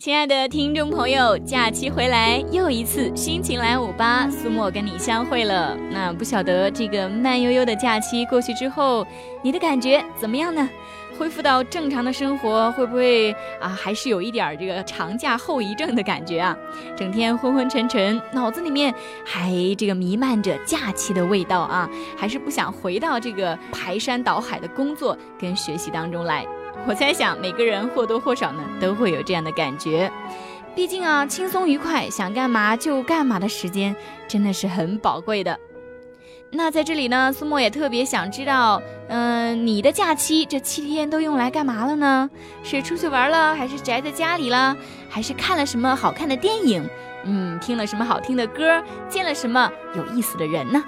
亲爱的听众朋友，假期回来又一次心情来五八，苏沫跟你相会了。那不晓得这个慢悠悠的假期过去之后，你的感觉怎么样呢？恢复到正常的生活，会不会啊，还是有一点这个长假后遗症的感觉啊？整天昏昏沉沉，脑子里面还这个弥漫着假期的味道啊，还是不想回到这个排山倒海的工作跟学习当中来。我猜想，每个人或多或少呢都会有这样的感觉。毕竟啊，轻松愉快，想干嘛就干嘛的时间，真的是很宝贵的。那在这里呢，苏沫也特别想知道，嗯，你的假期这七天都用来干嘛了呢？是出去玩了，还是宅在家里了，还是看了什么好看的电影？嗯，听了什么好听的歌，见了什么有意思的人呢？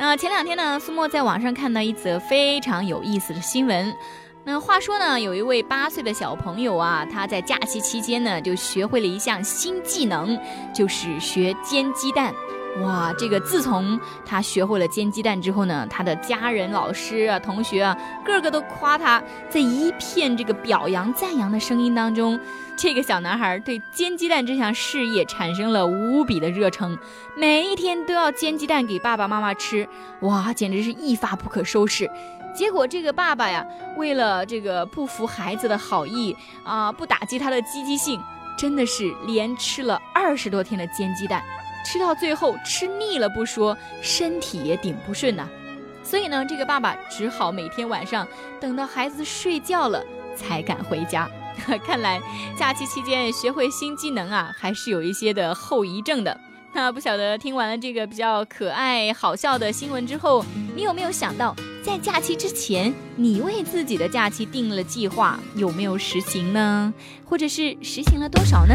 那前两天呢，苏沫在网上看到一则非常有意思的新闻。那话说呢，有一位八岁的小朋友啊，他在假期期间呢，就学会了一项新技能，就是学煎鸡蛋。哇，这个自从他学会了煎鸡蛋之后呢，他的家人、老师啊、同学啊，个个都夸他，在一片这个表扬、赞扬的声音当中，这个小男孩对煎鸡蛋这项事业产生了无比的热诚，每一天都要煎鸡蛋给爸爸妈妈吃，哇，简直是一发不可收拾。结果这个爸爸呀，为了这个不服孩子的好意啊，不打击他的积极性，真的是连吃了二十多天的煎鸡蛋。吃到最后吃腻了不说，身体也顶不顺呐。所以呢，这个爸爸只好每天晚上等到孩子睡觉了才敢回家。看来假期期间学会新技能啊，还是有一些的后遗症的。那不晓得听完了这个比较可爱好笑的新闻之后，你有没有想到，在假期之前你为自己的假期定了计划，有没有实行呢？或者是实行了多少呢？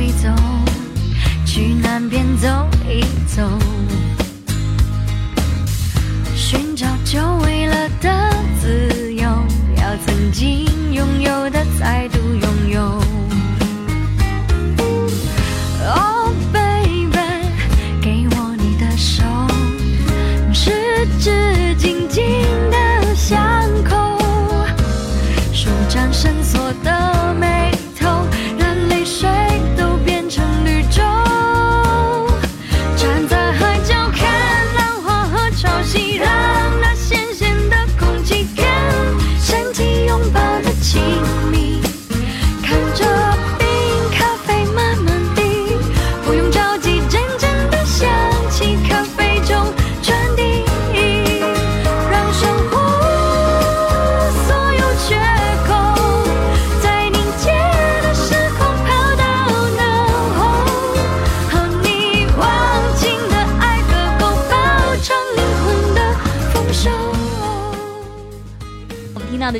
一走，去南边走一走，寻找久违了的自由，要曾经拥有的再度拥有。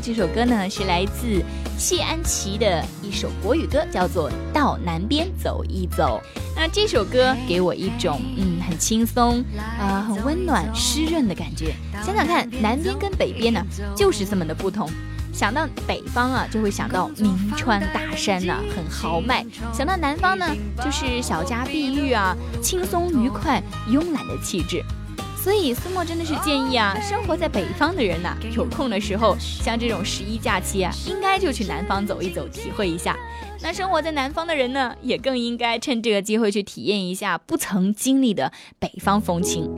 这首歌呢，是来自谢安琪的一首国语歌，叫做《到南边走一走》。那这首歌给我一种嗯很轻松啊很温暖湿润的感觉。想想看，南边跟北边呢就是这么的不同。想到北方啊，就会想到名川大山呐，很豪迈；想到南方呢，就是小家碧玉啊，轻松愉快、慵懒的气质。所以苏沫真的是建议啊，生活在北方的人呐，有空的时候，像这种十一假期啊，应该就去南方走一走，体会一下。那生活在南方的人呢，也更应该趁这个机会去体验一下不曾经历的北方风情。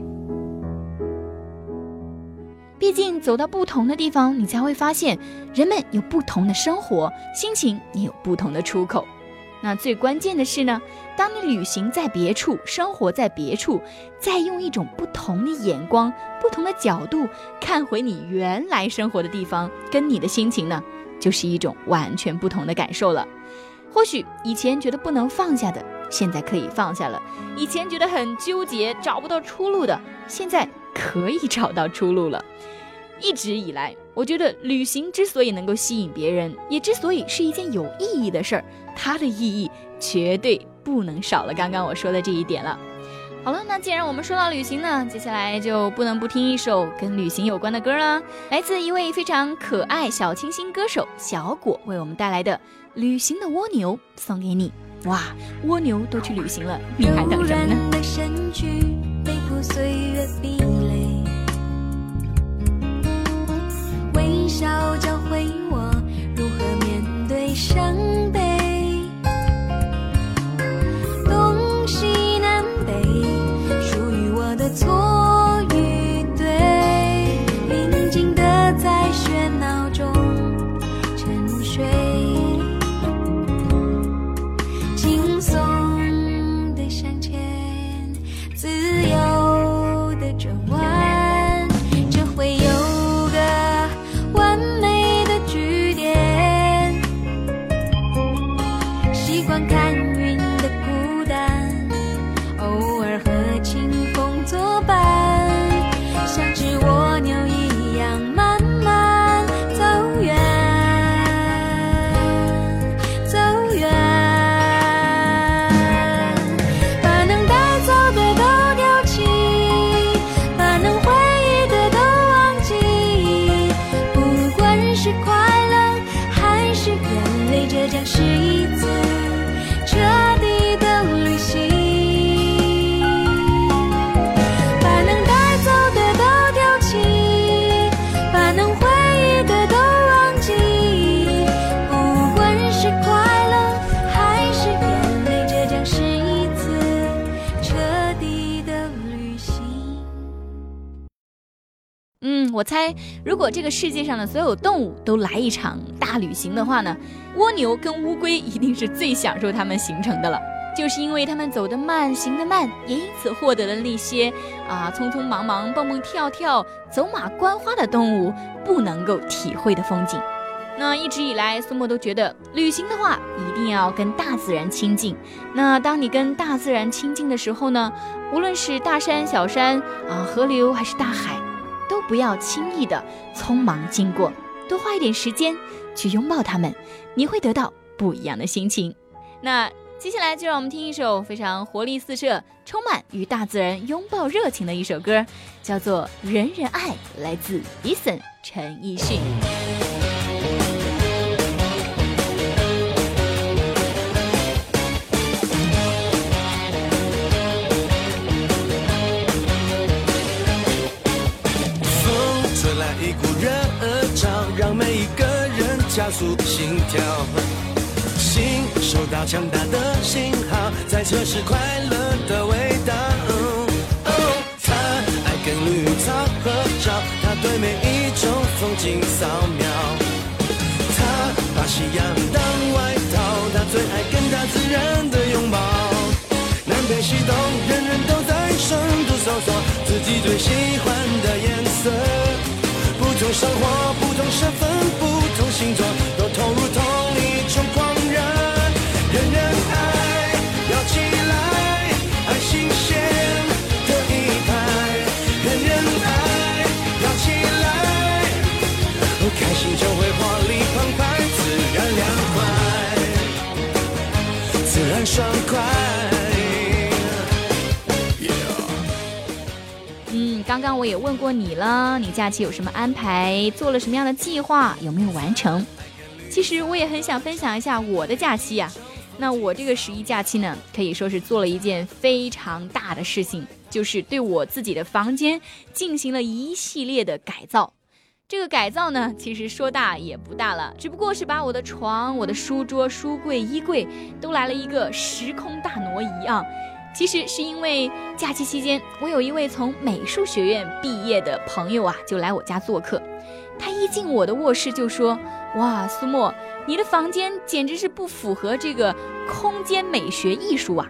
毕竟走到不同的地方，你才会发现人们有不同的生活，心情也有不同的出口。那最关键的是呢，当你旅行在别处，生活在别处，再用一种不同的眼光、不同的角度看回你原来生活的地方，跟你的心情呢，就是一种完全不同的感受了。或许以前觉得不能放下的，现在可以放下了；以前觉得很纠结、找不到出路的，现在可以找到出路了。一直以来，我觉得旅行之所以能够吸引别人，也之所以是一件有意义的事儿，它的意义绝对不能少了刚刚我说的这一点了。好了，那既然我们说到旅行呢，接下来就不能不听一首跟旅行有关的歌了，来自一位非常可爱小清新歌手小果为我们带来的《旅行的蜗牛》送给你。哇，蜗牛都去旅行了，你还等什么呢？的身躯被破壁垒，微笑教会我如何面对伤。错。猜，如果这个世界上的所有动物都来一场大旅行的话呢，蜗牛跟乌龟一定是最享受它们行程的了。就是因为它们走得慢，行得慢，也因此获得了那些啊匆匆忙忙、蹦蹦跳跳、走马观花的动物不能够体会的风景。那一直以来，苏沫都觉得旅行的话，一定要跟大自然亲近。那当你跟大自然亲近的时候呢，无论是大山、小山啊，河流还是大海。不要轻易的匆忙经过，多花一点时间去拥抱他们，你会得到不一样的心情。那接下来就让我们听一首非常活力四射、充满与大自然拥抱热情的一首歌，叫做《人人爱》，来自 Eason 陈奕迅。加速心跳。心收到强大的信号，在测试快乐的味道。哦，他爱跟绿草合照，他对每一种风景扫描。他把夕阳当外套，他最爱跟大自然的拥抱。南北西东，人人都在深度搜索自己最喜欢的颜色。不同生活，不同身份，不开心就会活力澎湃，自然凉快，自然爽快。嗯，刚刚我也问过你了，你假期有什么安排？做了什么样的计划？有没有完成？其实我也很想分享一下我的假期呀、那我这个十一假期呢，可以说是做了一件非常大的事情，就是对我自己的房间进行了一系列的改造。这个改造呢，其实说大也不大了，只不过是把我的床、我的书桌、书柜、衣柜都来了一个时空大挪移啊。其实是因为假期期间，我有一位从美术学院毕业的朋友啊，就来我家做客。他一进我的卧室就说：“哇，苏沫，你的房间简直是不符合这个空间美学艺术啊！”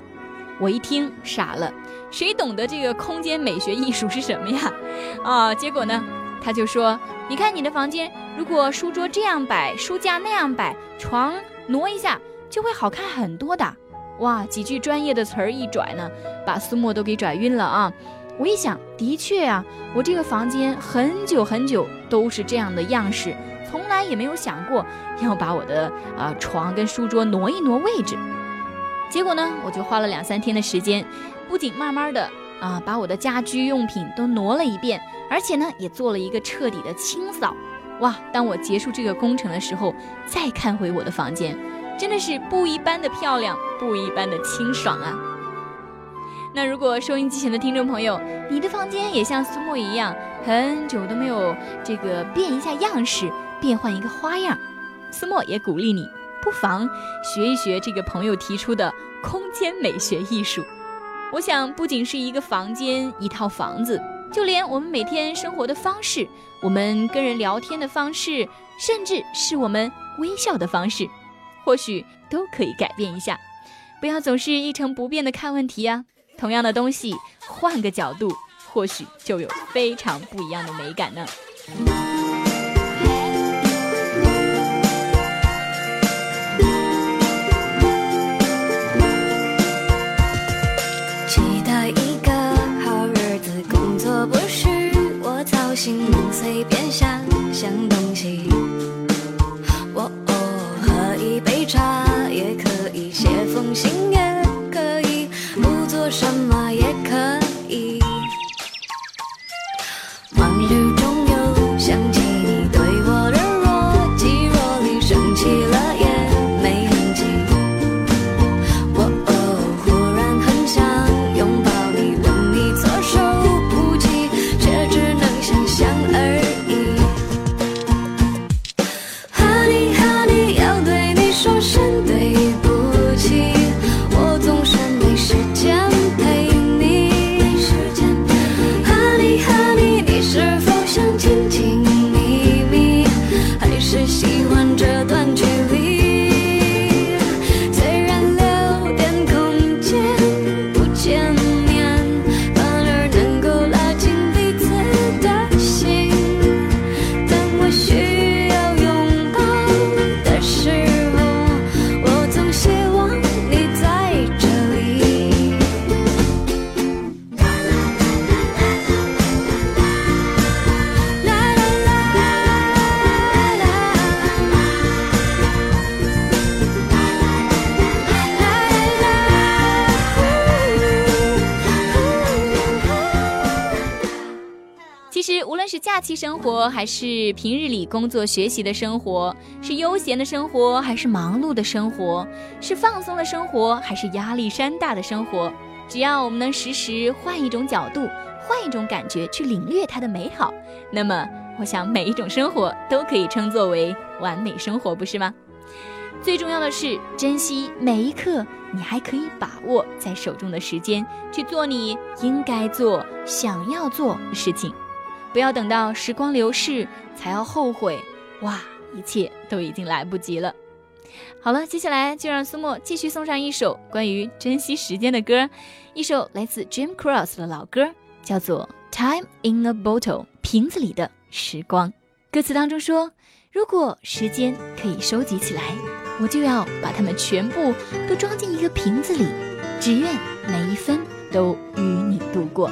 我一听傻了，谁懂得这个空间美学艺术是什么呀？啊，结果呢，他就说：“你看你的房间，如果书桌这样摆，书架那样摆，床挪一下，就会好看很多的。”哇，几句专业的词儿一拽呢，把苏沫都给拽晕了啊！我一想，的确啊、我这个房间很久很久都是这样的样式，从来也没有想过要把我的啊、床跟书桌挪一挪位置。结果呢，我就花了两三天的时间，不仅慢慢的啊把我的家居用品都挪了一遍，而且呢也做了一个彻底的清扫。哇！当我结束这个工程的时候，再看回我的房间，真的是不一般的漂亮，不一般的清爽啊！那如果收音机前的听众朋友，你的房间也像苏墨一样，很久都没有这个变一下样式，变换一个花样，苏墨也鼓励你，不妨学一学这个朋友提出的空间美学艺术。我想，不仅是一个房间、一套房子，就连我们每天生活的方式，我们跟人聊天的方式，甚至是我们微笑的方式，或许都可以改变一下。不要总是一成不变的看问题啊！同样的东西，换个角度，或许就有非常不一样的美感呢。心，随便实，无论是假期生活，还是平日里工作学习的生活？是悠闲的生活，还是忙碌的生活？是放松的生活，还是压力山大的生活？只要我们能时时换一种角度，换一种感觉去领略它的美好，那么，我想每一种生活都可以称作为完美生活，不是吗？最重要的是珍惜每一刻，你还可以把握在手中的时间，去做你应该做、想要做的事情。不要等到时光流逝才要后悔，哇，一切都已经来不及了。好了，接下来就让苏沫继续送上一首关于珍惜时间的歌，一首来自 Jim Cross 的老歌，叫做《Time in a Bottle》瓶子里的时光。歌词当中说：“如果时间可以收集起来，我就要把它们全部都装进一个瓶子里，只愿每一分都与你度过。”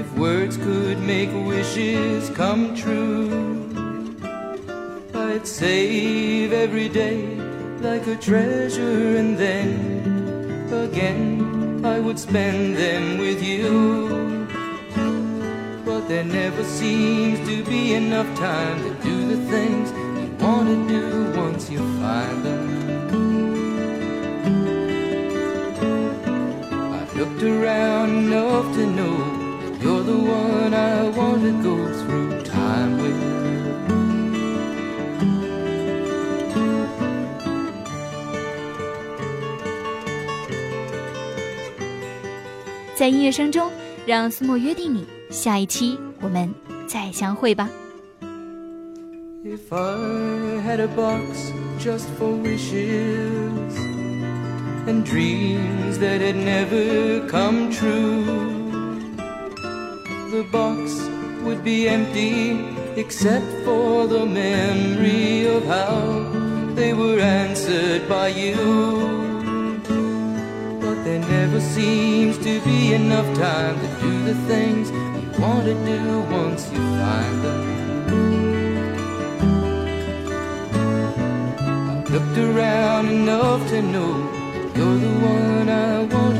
if words could make wishes come true, I'd save every day like a treasure and then again I would spend them with you. But there never seems to be enough time to do the things 在音乐声中，让苏沫约定你，下一期我们再相会吧。If I had a box just for wishes and dreams that had never come true the box would be empty except for the memory of how they were answered by you. There never seems to be enough time to do the things you want to do once you find them. I've looked around enough to know you're the one I want